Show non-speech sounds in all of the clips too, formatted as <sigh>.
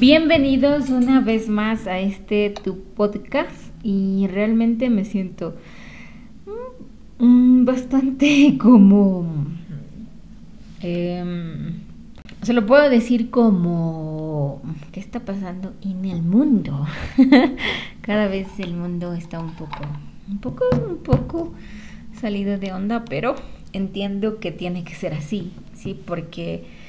Bienvenidos una vez más a este tu podcast y realmente me siento mm, bastante <laughs> como... Em, se lo puedo decir como... ¿Qué está pasando en el mundo? <laughs> Cada vez el mundo está un poco, un poco, un poco salido de onda, pero entiendo que tiene que ser así, ¿sí? Porque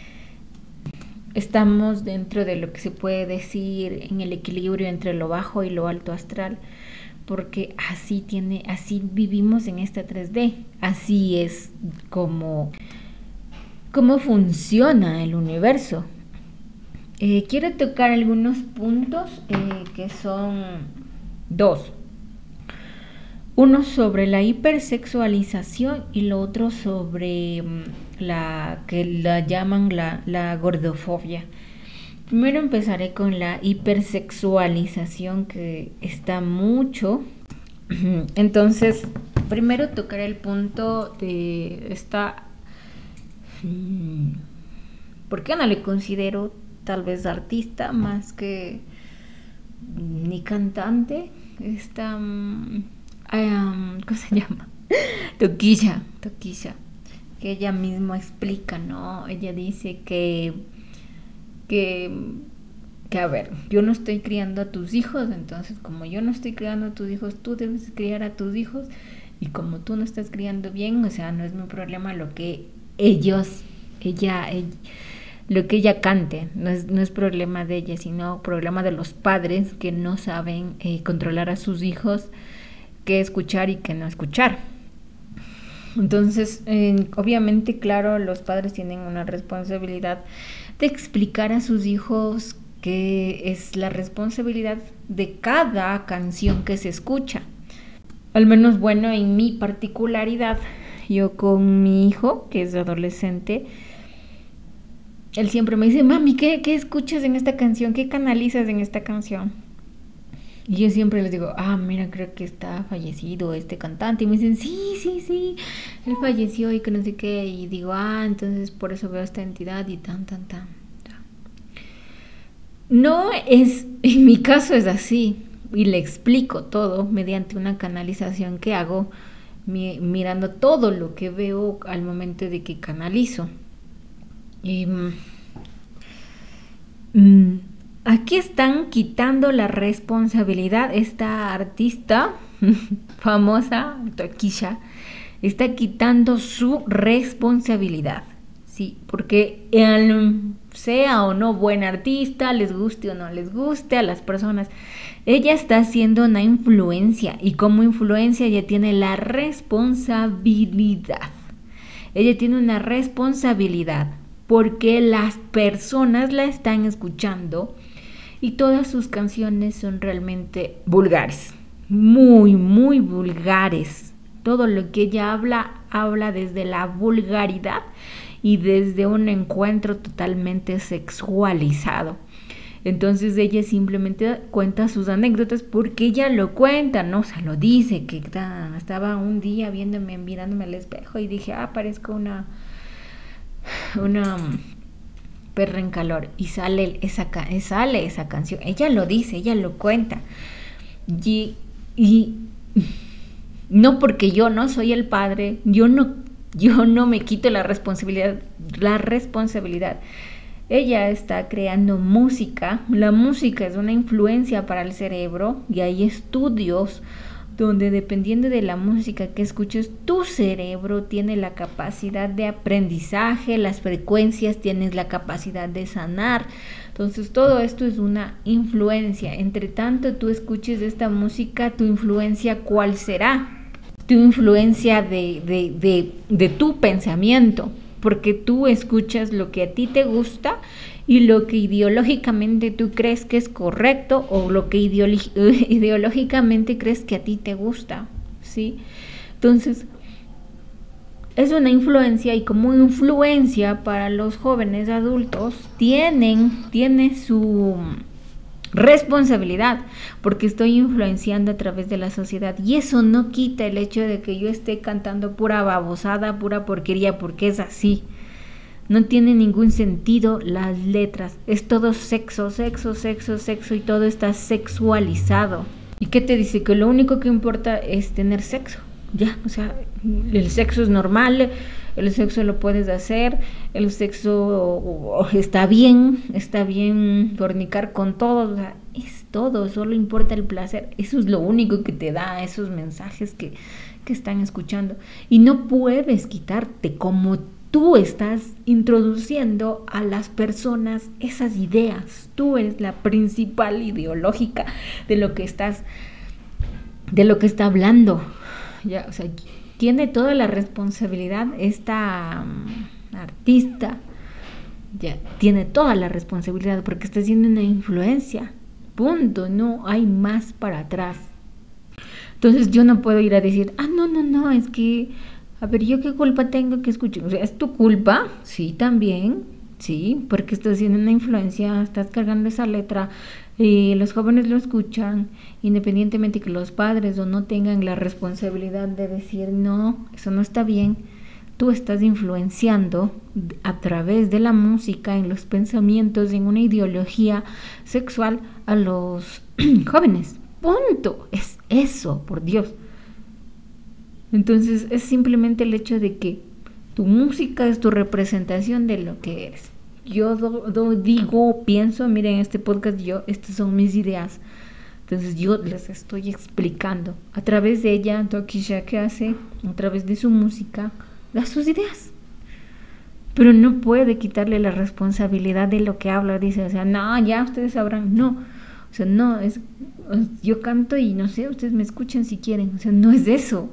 estamos dentro de lo que se puede decir en el equilibrio entre lo bajo y lo alto astral, porque así tiene, así vivimos en esta 3D, así es como, cómo funciona el universo. Eh, quiero tocar algunos puntos eh, que son dos. Uno sobre la hipersexualización y lo otro sobre mm, la que la llaman la, la gordofobia. Primero empezaré con la hipersexualización que está mucho. <clears throat> Entonces, primero tocaré el punto de esta... Mm, ¿Por qué no le considero tal vez artista más que ni cantante? Esta... Mm, ¿cómo se <laughs> llama? Toquilla, Toquilla, que ella misma explica, ¿no? Ella dice que, que, que, a ver, yo no estoy criando a tus hijos, entonces como yo no estoy criando a tus hijos, tú debes criar a tus hijos, y como tú no estás criando bien, o sea, no es mi problema lo que ellos, ella, lo que ella cante, no es, no es problema de ella, sino problema de los padres que no saben eh, controlar a sus hijos qué escuchar y qué no escuchar. Entonces, obviamente, claro, los padres tienen una responsabilidad de explicar a sus hijos qué es la responsabilidad de cada canción que se escucha. Al menos, bueno, en mi particularidad, yo con mi hijo, que es adolescente, él siempre me dice, mami, ¿qué, qué escuchas en esta canción? ¿Qué canalizas en esta canción? Y yo siempre les digo, ah, mira, creo que está fallecido este cantante. Y me dicen, sí, sí, sí, él falleció y que no sé qué. Y digo, ah, entonces por eso veo esta entidad y tan, tan, tan. No es, <laughs> en mi caso es así. Y le explico todo mediante una canalización que hago, mirando todo lo que veo al momento de que canalizo. Y. Mm, mm, Aquí están quitando la responsabilidad. Esta artista <laughs> famosa, Toquisha, está quitando su responsabilidad. Sí, porque sea o no buen artista, les guste o no les guste a las personas, ella está haciendo una influencia y como influencia ella tiene la responsabilidad. Ella tiene una responsabilidad porque las personas la están escuchando y todas sus canciones son realmente vulgares, muy, muy vulgares. Todo lo que ella habla, habla desde la vulgaridad y desde un encuentro totalmente sexualizado. Entonces ella simplemente cuenta sus anécdotas porque ella lo cuenta, ¿no? O sea, lo dice, que estaba un día viéndome, mirándome al espejo y dije, ah, parezco una, una perra en calor y sale esa, sale esa canción. Ella lo dice, ella lo cuenta. Y, y no porque yo no soy el padre, yo no, yo no me quito la responsabilidad, la responsabilidad. Ella está creando música. La música es una influencia para el cerebro y hay estudios donde dependiendo de la música que escuches, tu cerebro tiene la capacidad de aprendizaje, las frecuencias tienes la capacidad de sanar. Entonces todo esto es una influencia. Entre tanto tú escuches esta música, tu influencia cuál será? Tu influencia de, de, de, de tu pensamiento, porque tú escuchas lo que a ti te gusta y lo que ideológicamente tú crees que es correcto o lo que <laughs> ideológicamente crees que a ti te gusta, ¿sí? Entonces, es una influencia y como influencia para los jóvenes adultos tienen, tiene su responsabilidad porque estoy influenciando a través de la sociedad y eso no quita el hecho de que yo esté cantando pura babosada, pura porquería porque es así. No tiene ningún sentido las letras. Es todo sexo, sexo, sexo, sexo y todo está sexualizado. ¿Y qué te dice? Que lo único que importa es tener sexo. Ya, o sea, el sexo es normal, el sexo lo puedes hacer, el sexo está bien, está bien fornicar con todos, es todo, solo importa el placer. Eso es lo único que te da esos mensajes que, que están escuchando. Y no puedes quitarte como tú estás introduciendo a las personas esas ideas. Tú eres la principal ideológica de lo que estás, de lo que está hablando. Ya, tiene toda la responsabilidad esta mm, artista. Ya, tiene toda la responsabilidad porque está haciendo una influencia. Punto, no hay más para atrás. Entonces yo no puedo ir a decir, ah, no, no, no, es que, a ver, ¿yo qué culpa tengo que escuchar? O sea, ¿es tu culpa? Sí, también, sí, porque estás haciendo una influencia, estás cargando esa letra, y los jóvenes lo escuchan, independientemente que los padres o no tengan la responsabilidad de decir, no, eso no está bien, tú estás influenciando a través de la música, en los pensamientos, en una ideología sexual a los <clears throat> jóvenes. Punto. Es eso, por Dios. Entonces es simplemente el hecho de que tu música es tu representación de lo que eres yo digo, pienso, miren, este podcast yo, estas son mis ideas. Entonces yo les estoy explicando a través de ella, Tokisha, que hace? A través de su música, da sus ideas. Pero no puede quitarle la responsabilidad de lo que habla. Dice, o sea, no, ya ustedes sabrán. No, o sea, no, es, yo canto y no sé, ustedes me escuchan si quieren. O sea, no es eso.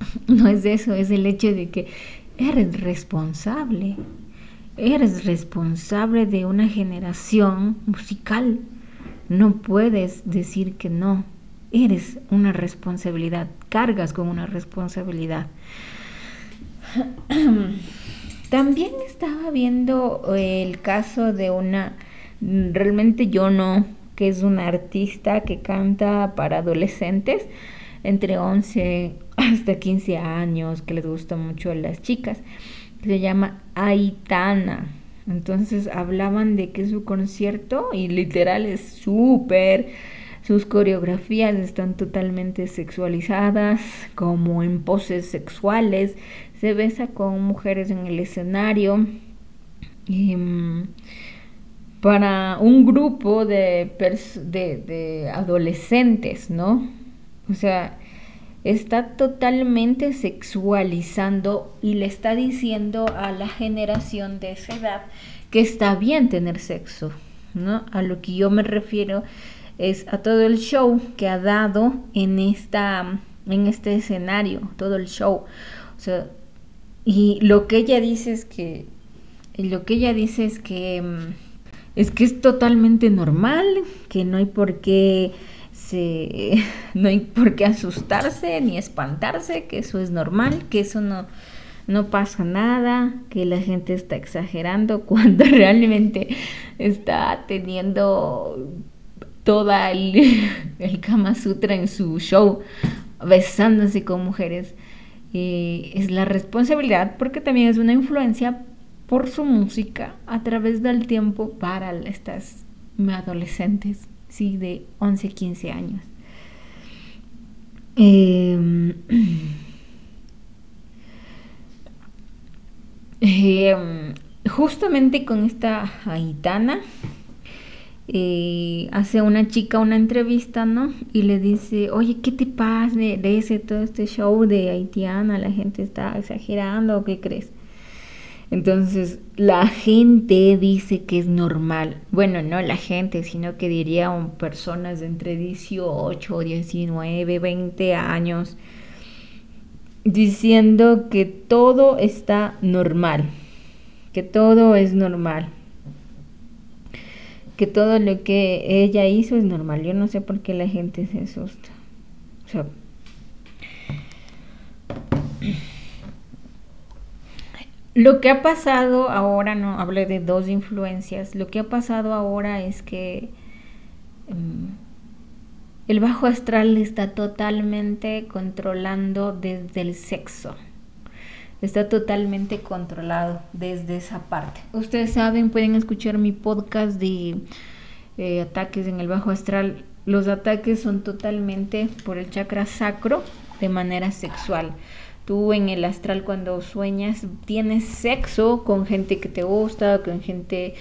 <laughs> No es eso, es el hecho de que eres responsable eres responsable de una generación musical. No puedes decir que no. Eres una responsabilidad, cargas con una responsabilidad. <clears throat> También estaba viendo el caso de una, realmente yo no, que es una artista que canta para adolescentes entre 11 hasta 15 años, que les gusta mucho a las chicas se llama Aitana. Entonces hablaban de que su concierto, y literal es súper, sus coreografías están totalmente sexualizadas, como en poses sexuales, se besa con mujeres en el escenario. Em, para un grupo de, de, de adolescentes, ¿no? O sea, está totalmente sexualizando y le está diciendo a la generación de esa edad que está bien tener sexo, ¿no? A lo que yo me refiero es a todo el show que ha dado en esta en este escenario, todo el show. O sea, y lo que ella dice es que lo que ella dice es que mm, es que es totalmente normal, que no hay por qué <laughs> no hay por qué asustarse ni espantarse, que eso es normal, que eso no, no pasa nada, que la gente está exagerando <laughs> cuando realmente está teniendo toda el, <laughs> el Kama Sutra en su show, besándose con mujeres. Y es la responsabilidad porque también es una influencia por su música a través del tiempo para estas adolescentes sí, de 11, 15 años. Em, <clears throat> em, justamente con esta Aitana, eh, hace una chica una entrevista, ¿no? Y le dice, oye, ¿qué te pasa de, de, ese, todo este show de haitiana? La gente está exagerando, ¿qué crees? Entonces, la gente dice que es normal. Bueno, no la gente, sino que dirían personas de entre 18, 19, 20 años, diciendo que todo está normal, que todo es normal, que todo lo que ella hizo es normal. Yo no sé por qué la gente se asusta. O sea, Lo que ha pasado ahora, no hablé de dos influencias, lo que ha pasado ahora es que em, el bajo astral está totalmente controlando desde el sexo. está totalmente controlado desde esa parte. Ustedes saben, pueden escuchar mi podcast de eh, ataques en el bajo astral. Los ataques son totalmente por el chakra sacro de manera sexual. Tú en el astral cuando sueñas tienes sexo con gente que te gusta, con gente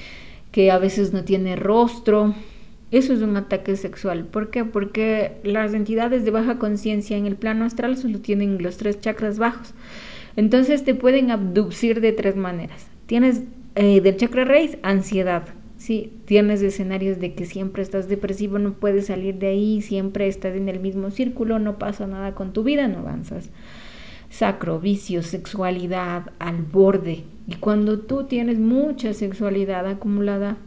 que a veces no tiene rostro. Eso es un ataque sexual. ¿Por qué? Porque las entidades de baja conciencia en el plano astral solo tienen los tres chakras bajos. Entonces te pueden abducir de tres maneras. Tienes eh, del chakra raíz, ansiedad. Sí, tienes escenarios de que siempre estás depresivo, no puedes salir de ahí, siempre estás en el mismo círculo, no pasa nada con tu vida, no avanzas. Sacro, vicio, sexualidad al borde. Y cuando tú tienes mucha sexualidad acumulada,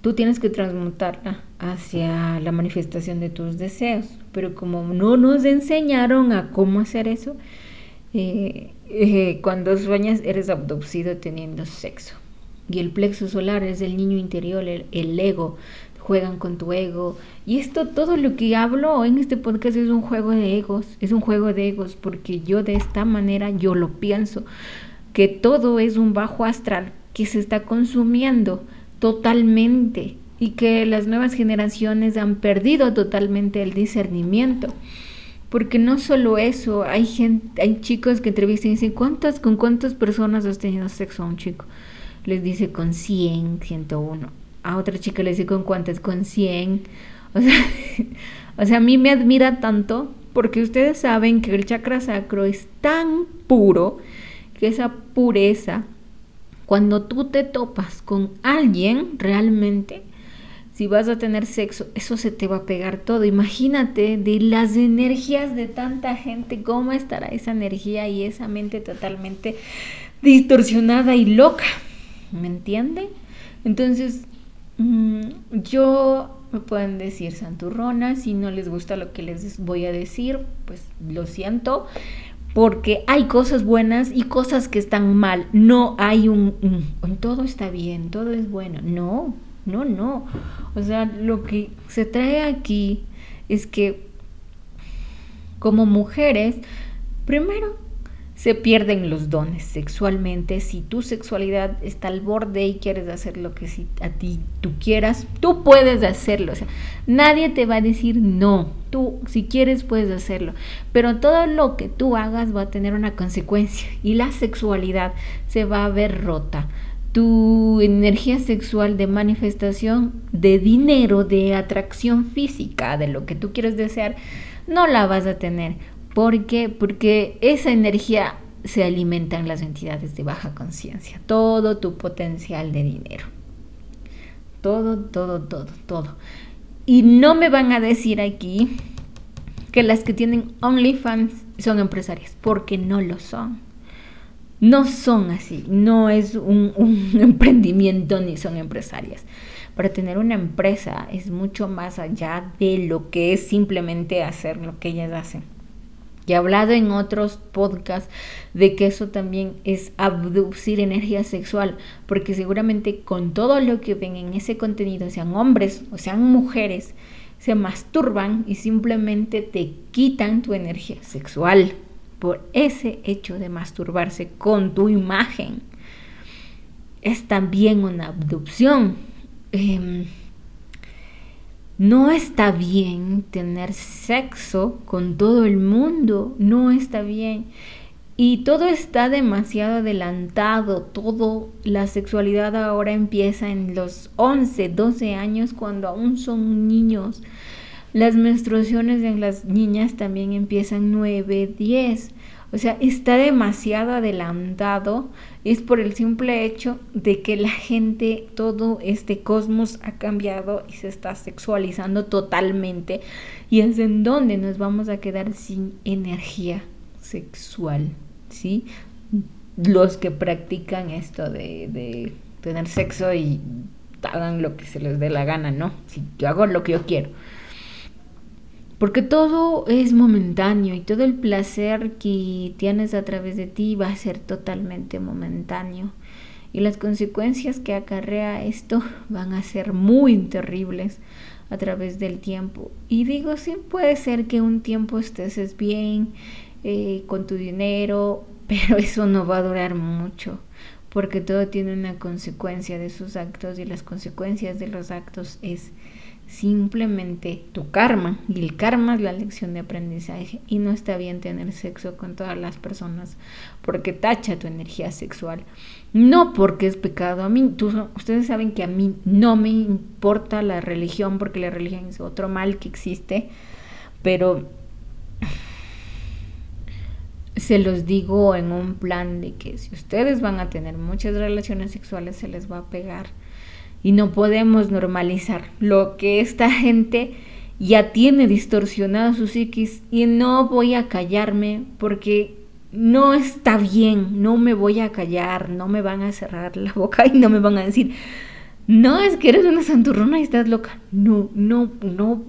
tú tienes que transmutarla hacia la manifestación de tus deseos. Pero como no nos enseñaron a cómo hacer eso, eh, eh, cuando sueñas eres abducido teniendo sexo. Y el plexo solar es el niño interior, el, ego, juegan con tu ego. Y esto, todo lo que hablo en este podcast es un juego de egos, es un juego de egos, porque yo de esta manera, yo lo pienso, que todo es un bajo astral que se está consumiendo totalmente y que las nuevas generaciones han perdido totalmente el discernimiento. Porque no solo eso, hay gente, hay chicos que entrevistan y dicen, ¿cuántas, ¿con cuántas personas has tenido sexo a un chico? les dice con 100, 101. A otra chica le dice con cuántas, con 100. O sea, <laughs> o sea, a mí me admira tanto porque ustedes saben que el chakra sacro es tan puro que esa pureza, cuando tú te topas con alguien realmente, si vas a tener sexo, eso se te va a pegar todo. Imagínate de las energías de tanta gente, cómo estará esa energía y esa mente totalmente distorsionada y loca. ¿me entienden? Entonces, yo me pueden decir santurrona, si no les gusta lo que les voy a decir, pues lo siento, porque hay cosas buenas y cosas que están mal. No hay un, un, todo está bien, todo es bueno. No, no, no. O sea, lo que se trae aquí es que como mujeres, primero se pierden los dones sexualmente. Si tu sexualidad está al borde y quieres hacer lo que si a ti tú quieras, tú puedes hacerlo. O sea, nadie te va a decir no. Tú, si quieres, puedes hacerlo. Pero todo lo que tú hagas va a tener una consecuencia y la sexualidad se va a ver rota. Tu energía sexual de manifestación, de dinero, de atracción física, de lo que tú quieres desear, no la vas a tener ¿Por qué? Porque esa energía se alimenta en las entidades de baja conciencia. Todo tu potencial de dinero. Todo, todo, todo, todo. Y no me van a decir aquí que las que tienen OnlyFans son empresarias, porque no lo son. No son así, no es un, un <laughs> emprendimiento ni son empresarias. Para tener una empresa es mucho más allá de lo que es simplemente hacer lo que ellas hacen he hablado en otros podcasts de que eso también es abducir energía sexual, porque seguramente con todo lo que ven en ese contenido, sean hombres o sean mujeres, se masturban y simplemente te quitan tu energía sexual por ese hecho de masturbarse con tu imagen. Es también una abducción. Em, no está bien tener sexo con todo el mundo, no está bien. Y todo está demasiado adelantado, todo, la sexualidad ahora empieza en los 11, 12 años cuando aún son niños. Las menstruaciones en las niñas también empiezan 9, 10. O sea, está demasiado adelantado. Es por el simple hecho de que la gente, todo este cosmos ha cambiado y se está sexualizando totalmente. Y es en donde nos vamos a quedar sin energía sexual. ¿Sí? Los que practican esto de, de tener sexo y hagan lo que se les dé la gana, ¿no? Si yo hago lo que yo quiero. Porque todo es momentáneo y todo el placer que tienes a través de ti va a ser totalmente momentáneo. Y las consecuencias que acarrea esto <laughs> van a ser muy terribles a través del tiempo. Y digo, sí puede ser que un tiempo estés bien eh, con tu dinero, <laughs> pero eso no va a durar mucho, porque todo tiene una consecuencia de sus actos y las consecuencias de los actos es simplemente tu karma y el karma es la lección de aprendizaje y no está bien tener sexo con todas las personas porque tacha tu energía sexual. No porque es pecado. A mí ustedes saben que a mí no me importa la religión porque la religión es otro mal que existe pero se los digo en un plan de que si ustedes van a tener muchas relaciones sexuales se les va a pegar y no podemos normalizar lo que esta gente ya tiene distorsionado su psiquis y no voy a callarme porque no está bien, no me voy a callar, no me van a cerrar la boca y no me van a decir, no, es que eres una santurrona y estás loca. No, no, no,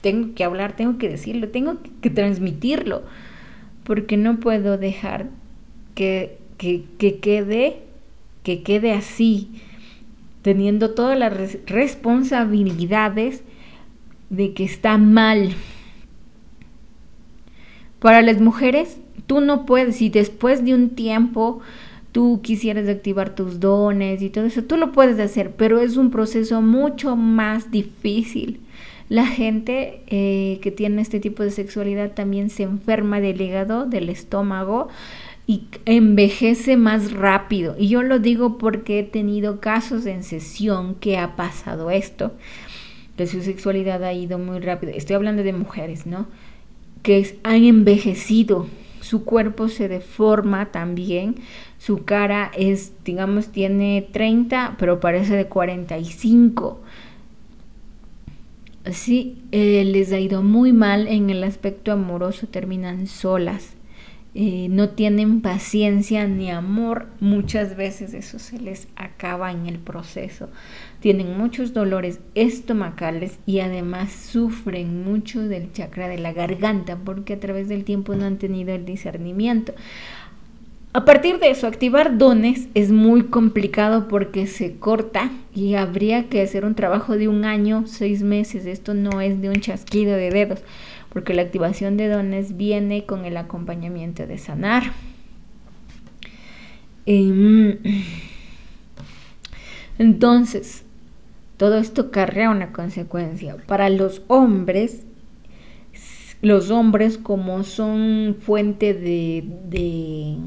tengo que hablar, tengo que decirlo, tengo que transmitirlo, porque no puedo dejar que, que, que quede, que quede así teniendo todas las responsabilidades de que está mal. Para las mujeres, tú no puedes, si después de un tiempo tú quisieras activar tus dones y todo eso, tú lo puedes hacer, pero es un proceso mucho más difícil. La gente eh, que tiene este tipo de sexualidad también se enferma del hígado, del estómago, y envejece más rápido. Y yo lo digo porque he tenido casos en sesión que ha pasado esto, que su sexualidad ha ido muy rápido. Estoy hablando de mujeres, ¿no? Que han envejecido, su cuerpo se deforma también, su cara es, digamos, tiene 30, pero parece de 45. Así eh, les ha ido muy mal en el aspecto amoroso, terminan solas eh, no tienen paciencia ni amor, muchas veces eso se les acaba en el proceso. Tienen muchos dolores estomacales y además sufren mucho del chakra de la garganta porque a través del tiempo no han tenido el discernimiento. A partir de eso, activar dones es muy complicado porque se corta y habría que hacer un trabajo de un año, seis meses. Esto no es de un chasquido de dedos porque la activación de dones viene con el acompañamiento de sanar. Em, entonces, todo esto carrea una consecuencia. Para los hombres, los hombres como son fuente de de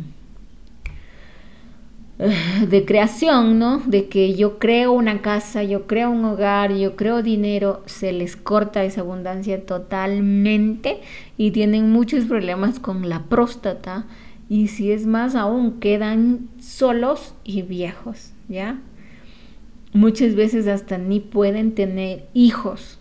<laughs> creación, ¿no? De que yo creo una casa, yo creo un hogar, yo creo dinero, se les corta esa abundancia totalmente y tienen muchos problemas con la próstata y si es más aún quedan solos y viejos, ¿ya? Muchas veces hasta ni pueden tener hijos.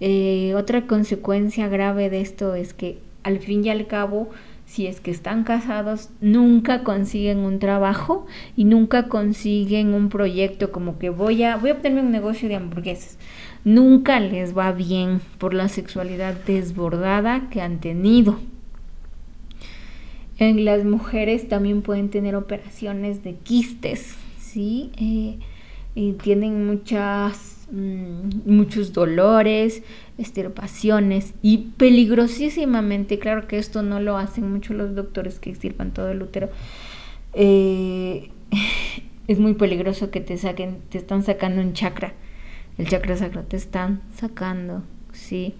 Eh, otra consecuencia grave de esto es que al fin y al cabo si es que están casados, nunca consiguen un trabajo y nunca consiguen un proyecto como que voy a, voy a obtener un negocio de hamburguesas. Nunca les va bien por la sexualidad desbordada que han tenido. En las mujeres también pueden tener operaciones de quistes, ¿sí? Eh, y tienen muchas Mm, muchos dolores, estirpaciones y peligrosísimamente, claro que esto no lo hacen mucho los doctores que extirpan todo el útero, eh, <laughs> es muy peligroso que te saquen, te están sacando un chakra, el chakra sacro te están sacando, ¿sí?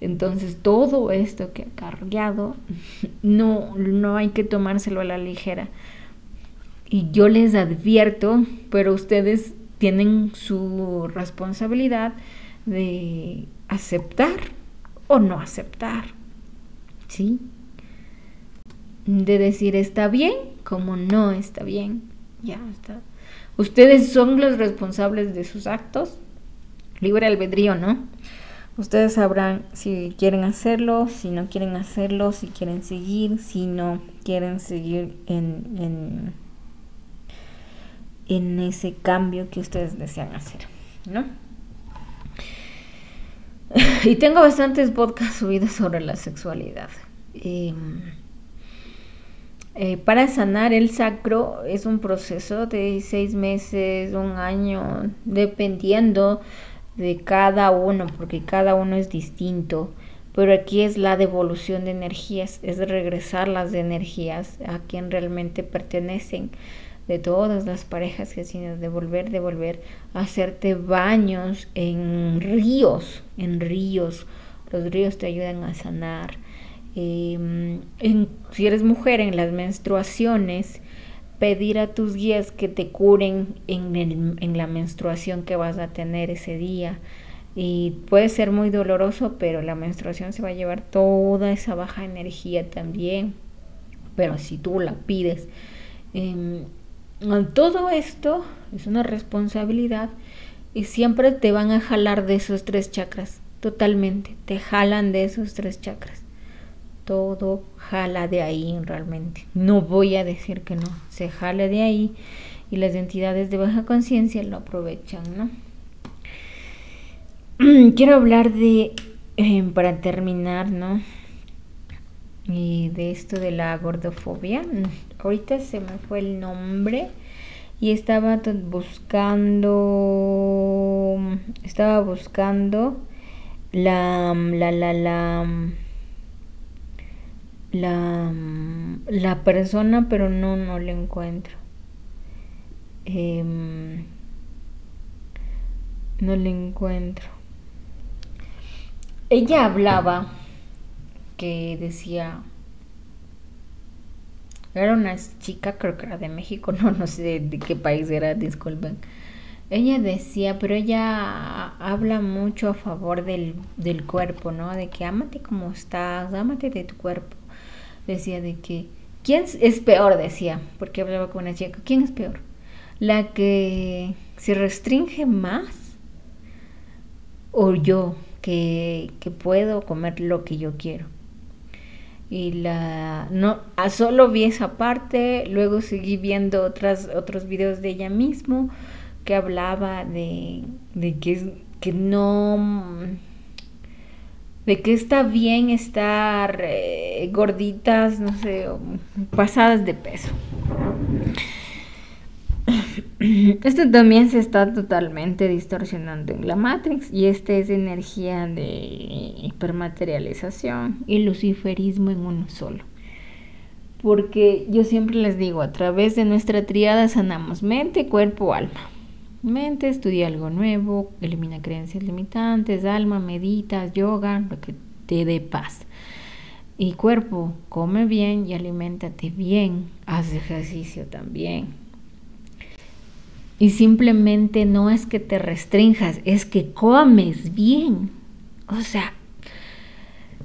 Entonces todo esto que ha cargado <laughs> no, no hay que tomárselo a la ligera. Y yo les advierto, pero ustedes tienen su responsabilidad de aceptar o no aceptar. ¿Sí? De decir está bien como no está bien. Ya está. Ustedes son los responsables de sus actos. Libre albedrío, ¿no? Ustedes sabrán si quieren hacerlo, si no quieren hacerlo, si quieren seguir, si no quieren seguir en, en en ese cambio que ustedes desean hacer, ¿no? <laughs> Y tengo bastantes podcasts subidos sobre la sexualidad. Em, eh, para sanar el sacro es un proceso de seis meses, un año, dependiendo de cada uno, porque cada uno es distinto. pero aquí es la devolución de energías, es regresar las energías a quien realmente pertenecen de todas las parejas que tienen, devolver, devolver, hacerte baños en ríos, en ríos. Los ríos te ayudan a sanar. Em, si eres mujer en las menstruaciones, pedir a tus guías que te curen en, en la menstruación que vas a tener ese día. Y puede ser muy doloroso, pero la menstruación se va a llevar toda esa baja energía también. Pero si tú la pides, em, todo esto es una responsabilidad y siempre te van a jalar de esos tres chakras, totalmente, te jalan de esos tres chakras. Todo jala de ahí realmente. No voy a decir que no, se jala de ahí y las entidades de baja conciencia lo aprovechan, ¿no? <clears throat> Quiero hablar de, eh, para terminar, ¿no? Y de esto de la gordofobia. Ahorita se me fue el nombre y estaba buscando, estaba buscando la, la, la, la, la, la persona, pero no, no la encuentro. Em, no le encuentro. Ella hablaba que decía, era una chica, creo que era de México, <laughs> no, no sé de, qué país era, disculpen. Ella decía, pero ella habla mucho a favor del, del cuerpo, ¿no? De que ámate como estás, ámate de tu cuerpo. Decía de que, ¿quién es peor? Decía, porque hablaba con una chica, ¿quién es peor? ¿La que se restringe más o yo que, que puedo comer lo que yo quiero? Y la no a solo vi esa parte luego seguí viendo otras otros videos de ella mismo que hablaba de, de que que no de que está bien estar eh, gorditas no sé pasadas de peso <clears throat> esto también se está totalmente distorsionando en la Matrix y esta es energía de hipermaterialización y luciferismo en uno solo. Porque yo siempre les digo, a través de nuestra triada sanamos mente, cuerpo, alma. Mente, estudia algo nuevo, elimina creencias limitantes, alma, meditas, yoga, lo que te dé paz. Y cuerpo, come bien y aliméntate bien, haz ejercicio también y simplemente no es que te restrinjas, es que comes bien. O sea,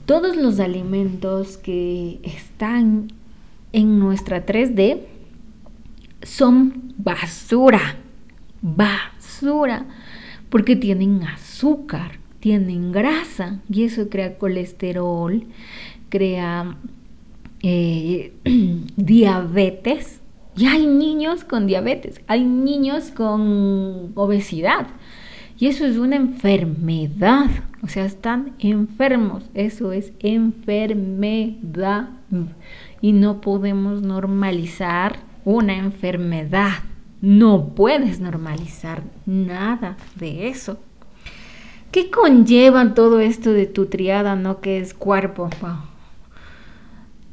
todos los alimentos que están en nuestra 3D son basura, basura, porque tienen azúcar, tienen grasa y eso crea colesterol, crea eh, <clears throat> diabetes y hay niños con diabetes, hay niños con obesidad. Y eso es una enfermedad. O sea, están enfermos. Eso es enfermedad. Y no podemos normalizar una enfermedad. No puedes normalizar nada de eso. ¿Qué conlleva todo esto de tu triada, no? Que es cuerpo,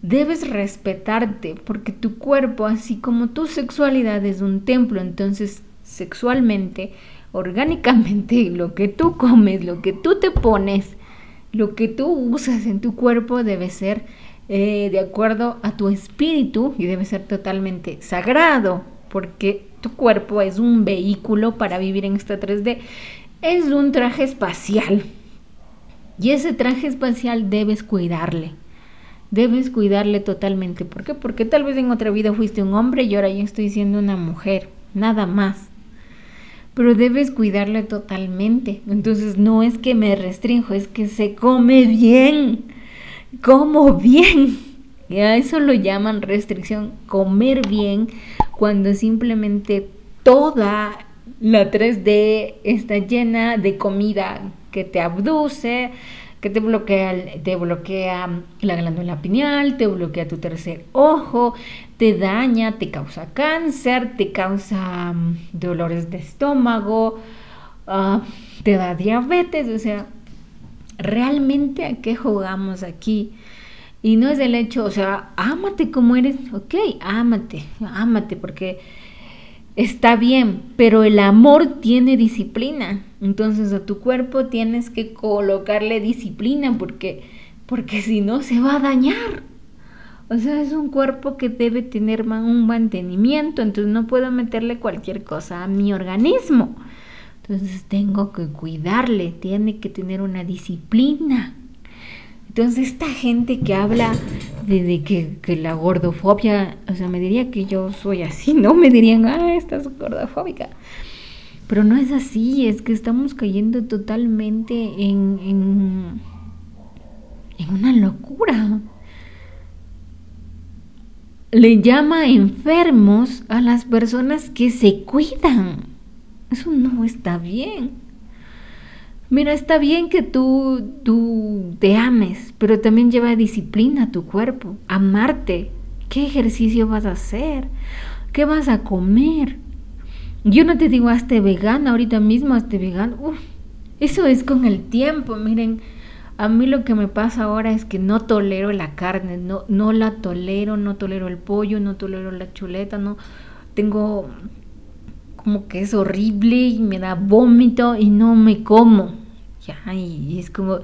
Debes respetarte porque tu cuerpo, así como tu sexualidad, es un templo. Entonces, sexualmente, orgánicamente, <laughs> lo que tú comes, lo que tú te pones, lo que tú usas en tu cuerpo debe ser eh, de acuerdo a tu espíritu y debe ser totalmente sagrado porque tu cuerpo es un vehículo para vivir en esta 3D. Es un traje espacial. Y ese traje espacial debes cuidarle debes cuidarle totalmente. ¿Por qué? Porque tal vez en otra vida fuiste un hombre y ahora yo estoy siendo una mujer, nada más. Pero debes cuidarle totalmente. Entonces no es que me restrinjo, es que se come bien, como bien. <laughs> A eso lo llaman restricción, comer bien, cuando simplemente toda la 3D está llena de comida que te abduce, que te bloquea, te bloquea la glándula pineal, te bloquea tu tercer ojo, te daña, te causa cáncer, te causa mm, dolores de estómago, ah, te da diabetes, o sea, realmente a qué jugamos aquí. Y no es el hecho, o sea, ámate como eres, ok, ámate, ámate, porque está bien, pero el amor tiene disciplina. Entonces a tu cuerpo tienes que colocarle disciplina porque, porque si no se va a dañar. O sea, es un cuerpo que debe tener un mantenimiento, entonces no puedo meterle cualquier cosa a mi organismo. Entonces tengo que cuidarle, tiene que tener una disciplina. Entonces esta gente que habla de, que, la gordofobia, o sea, me diría que yo soy así, ¿no? Me dirían, ah, estás gordofóbica. Pero no es así, es que estamos cayendo totalmente en, en, en una locura. Le llama enfermos a las personas que se cuidan. Eso no está bien. Mira, está bien que tú, tú te ames, pero también lleva disciplina a tu cuerpo, amarte. ¿Qué ejercicio vas a hacer? ¿Qué vas a comer? Yo no te digo hazte vegana ahorita mismo, hazte vegano. Uf, eso es con el tiempo. Miren, a mí lo que me pasa ahora es que no tolero la carne, no, no la tolero, no tolero el pollo, no tolero la chuleta, no tengo como que es horrible y me da vómito y no me como. Y es como...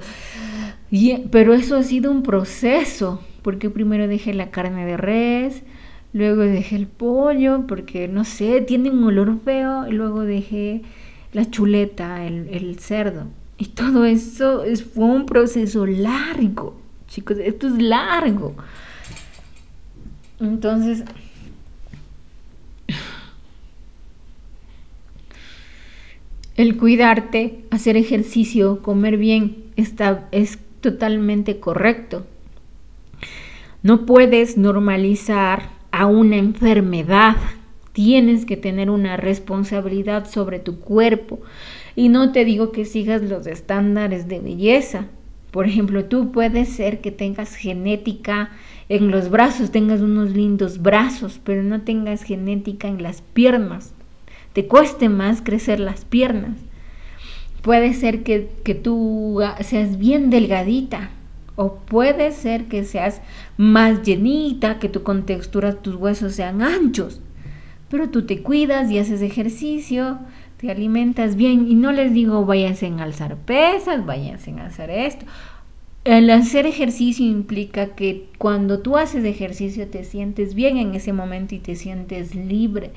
pero eso ha sido un proceso, porque primero dejé la carne de res, luego dejé el pollo, porque no sé, tiene un olor feo, y luego dejé la chuleta, el, cerdo. Y todo eso es, fue un proceso largo, chicos, esto es largo. Entonces, El cuidarte, hacer ejercicio, comer bien, está, es totalmente correcto. No puedes normalizar a una enfermedad. Tienes que tener una responsabilidad sobre tu cuerpo. Y no te digo que sigas los estándares de belleza. Por ejemplo, tú puedes ser que tengas genética en los brazos, tengas unos lindos brazos, pero no tengas genética en las piernas te cueste más crecer las piernas. Puede ser que, tú seas bien delgadita o puede ser que seas más llenita, que tu contextura, tus huesos sean anchos. Pero tú te cuidas y haces ejercicio, te alimentas bien y no les digo váyanse a alzar pesas, váyanse a hacer esto. El hacer ejercicio implica que cuando tú haces ejercicio te sientes bien en ese momento y te sientes libre.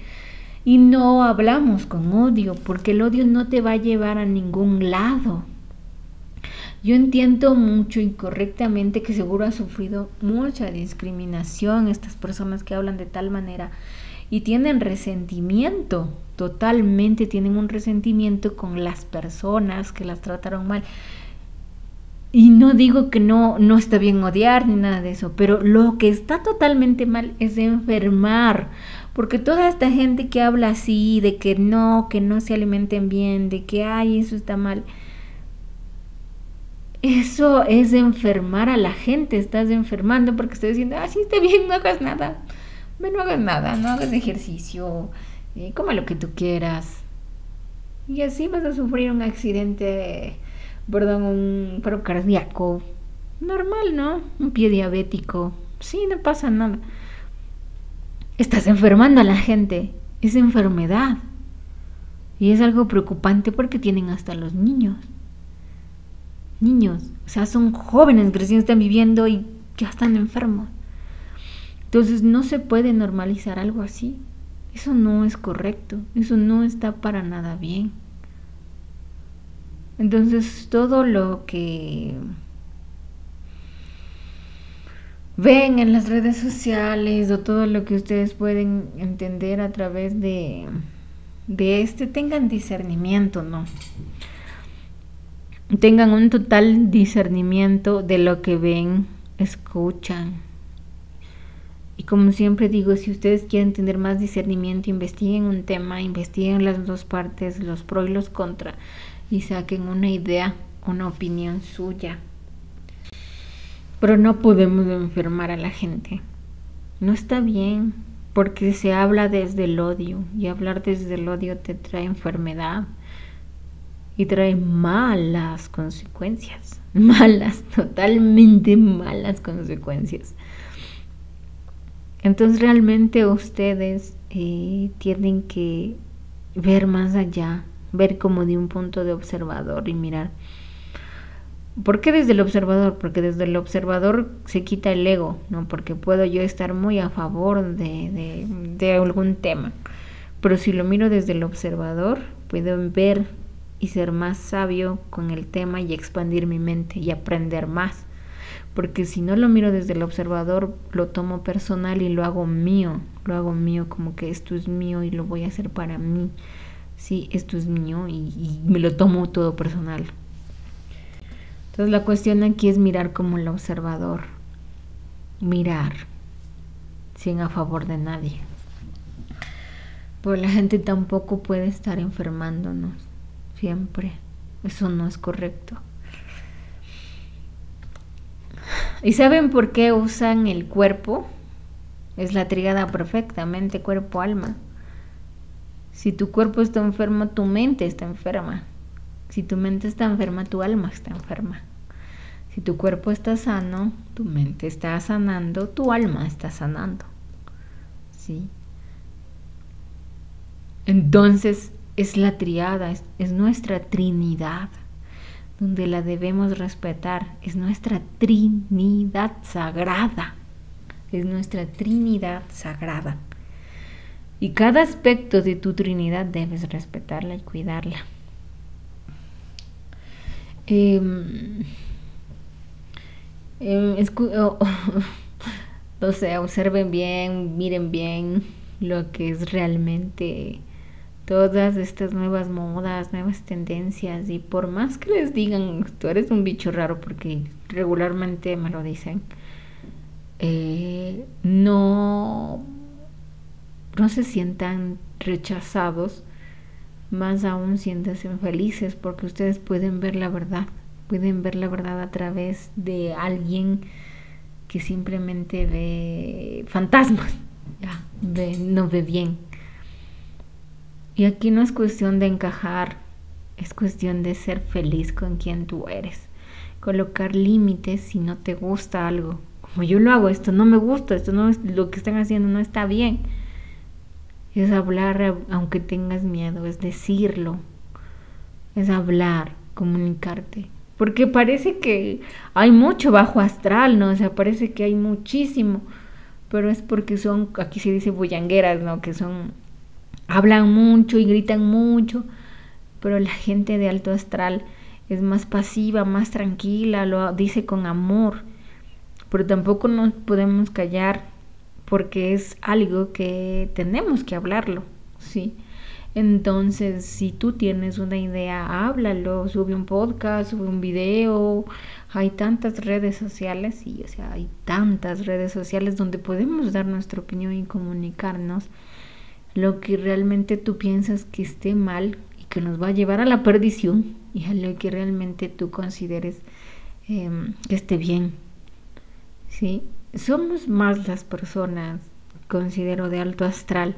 Y no hablamos con odio, porque el odio no te va a llevar a ningún lado. Yo entiendo mucho incorrectamente que seguro ha sufrido mucha discriminación estas personas que hablan de tal manera y tienen resentimiento, totalmente tienen un resentimiento con las personas que las trataron mal. Y no digo que no, no está bien odiar ni nada de eso, pero lo que está totalmente mal es enfermar porque toda esta gente que habla así, de que no, que no se alimenten bien, de que, ay, eso está mal, eso es enfermar a la gente, estás enfermando porque estás diciendo, ah, sí, está bien, no hagas nada, no hagas nada, no hagas ejercicio, eh, coma lo que tú quieras. Y así vas a sufrir un accidente, perdón, un paro cardíaco, normal, ¿no? Un pie diabético, sí, no pasa nada. Estás enfermando a la gente. Es enfermedad. Y es algo preocupante porque tienen hasta los niños. Niños, o sea, son jóvenes que recién están viviendo y ya están enfermos. Entonces no se puede normalizar algo así. Eso no es correcto. Eso no está para nada bien. Entonces todo lo que ven en las redes sociales o todo lo que ustedes pueden entender a través de, de este, tengan discernimiento, ¿no? Tengan un total discernimiento de lo que ven, escuchan. Y como siempre digo, si ustedes quieren tener más discernimiento, investiguen un tema, investiguen las dos partes, los pros y los contra, y saquen una idea, una opinión suya. Pero no podemos enfermar a la gente. No está bien, porque se habla desde el odio y hablar desde el odio te trae enfermedad. y trae malas consecuencias, <laughs> malas, totalmente malas consecuencias. Entonces realmente ustedes eh, tienen que ver más allá, ver como de un punto de observador y mirar. ¿Por qué desde el observador? Porque desde el observador se quita el ego, ¿no? Porque puedo yo estar muy a favor de, de algún tema. Pero si lo miro desde el observador, puedo ver y ser más sabio con el tema y expandir mi mente y aprender más porque si no lo miro desde el observador, lo tomo personal y lo hago mío, lo hago mío como que esto es mío y lo voy a hacer para mí. Sí, esto es mío y, me lo tomo todo personal. Entonces la cuestión aquí es mirar como el observador, mirar sin a favor de nadie. Porque la gente tampoco puede estar enfermándonos siempre. Eso no es correcto. ¿Y saben por qué usan el cuerpo? Es la tríada perfectamente cuerpo-alma. Si tu cuerpo está enfermo, tu mente está enferma. Si tu mente está enferma, tu alma está enferma. Si tu cuerpo está sano, tu mente está sanando, tu alma está sanando. ¿Sí? Entonces es la triada, es, es nuestra trinidad donde la debemos respetar. Es nuestra Trinidad sagrada. Es nuestra Trinidad sagrada. Y cada aspecto de tu Trinidad debes respetarla y cuidarla. Eh, o <laughs> sea, observen bien, miren bien lo que es realmente todas estas nuevas modas, nuevas tendencias y por más que les digan, tú eres un bicho raro porque regularmente me lo dicen, eh, no, no se sientan rechazados, más aún siéntanse felices porque ustedes pueden ver la verdad, pueden ver la verdad a través de alguien que simplemente ve fantasmas, ya, no ve bien y aquí no es cuestión de encajar, es cuestión de ser feliz con quien tú eres. Colocar límites si no te gusta algo. Como yo lo hago, esto no me gusta, esto no es lo que están haciendo no está bien. Es hablar aunque tengas miedo, es decirlo. Es hablar, comunicarte. Porque parece que hay mucho bajo astral, ¿no? O sea, parece que hay muchísimo. Pero es porque son, aquí se dice bullangueras, ¿no? Que son hablan mucho y gritan mucho, pero la gente de alto astral es más pasiva, más tranquila, lo dice con amor, pero tampoco nos podemos callar porque es algo que tenemos que hablarlo, ¿sí? Entonces, si tú tienes una idea, háblalo, sube un podcast, sube un video. Hay tantas redes sociales, y o sea, hay tantas redes sociales donde podemos dar nuestra opinión y comunicarnos lo que realmente tú piensas que esté mal y que nos va a llevar a la perdición y a lo que realmente tú consideres em, que esté bien. ¿Sí? Somos más las personas, considero, de alto astral.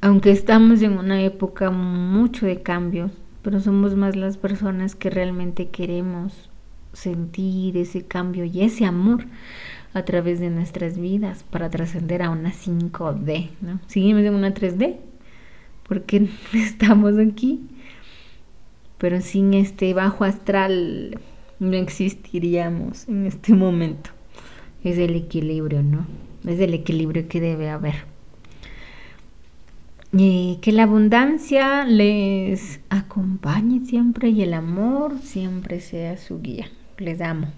Aunque estamos en una época mucho de cambios, pero somos más las personas que realmente queremos sentir ese cambio y ese amor a través de nuestras vidas para trascender a una 5D, ¿no? Seguimos en una 3D porque <laughs> estamos aquí, pero sin este bajo astral no existiríamos en este momento. Es el equilibrio, ¿no? Es el equilibrio que debe haber. Y que la abundancia les acompañe siempre y el amor siempre sea su guía. Les amo.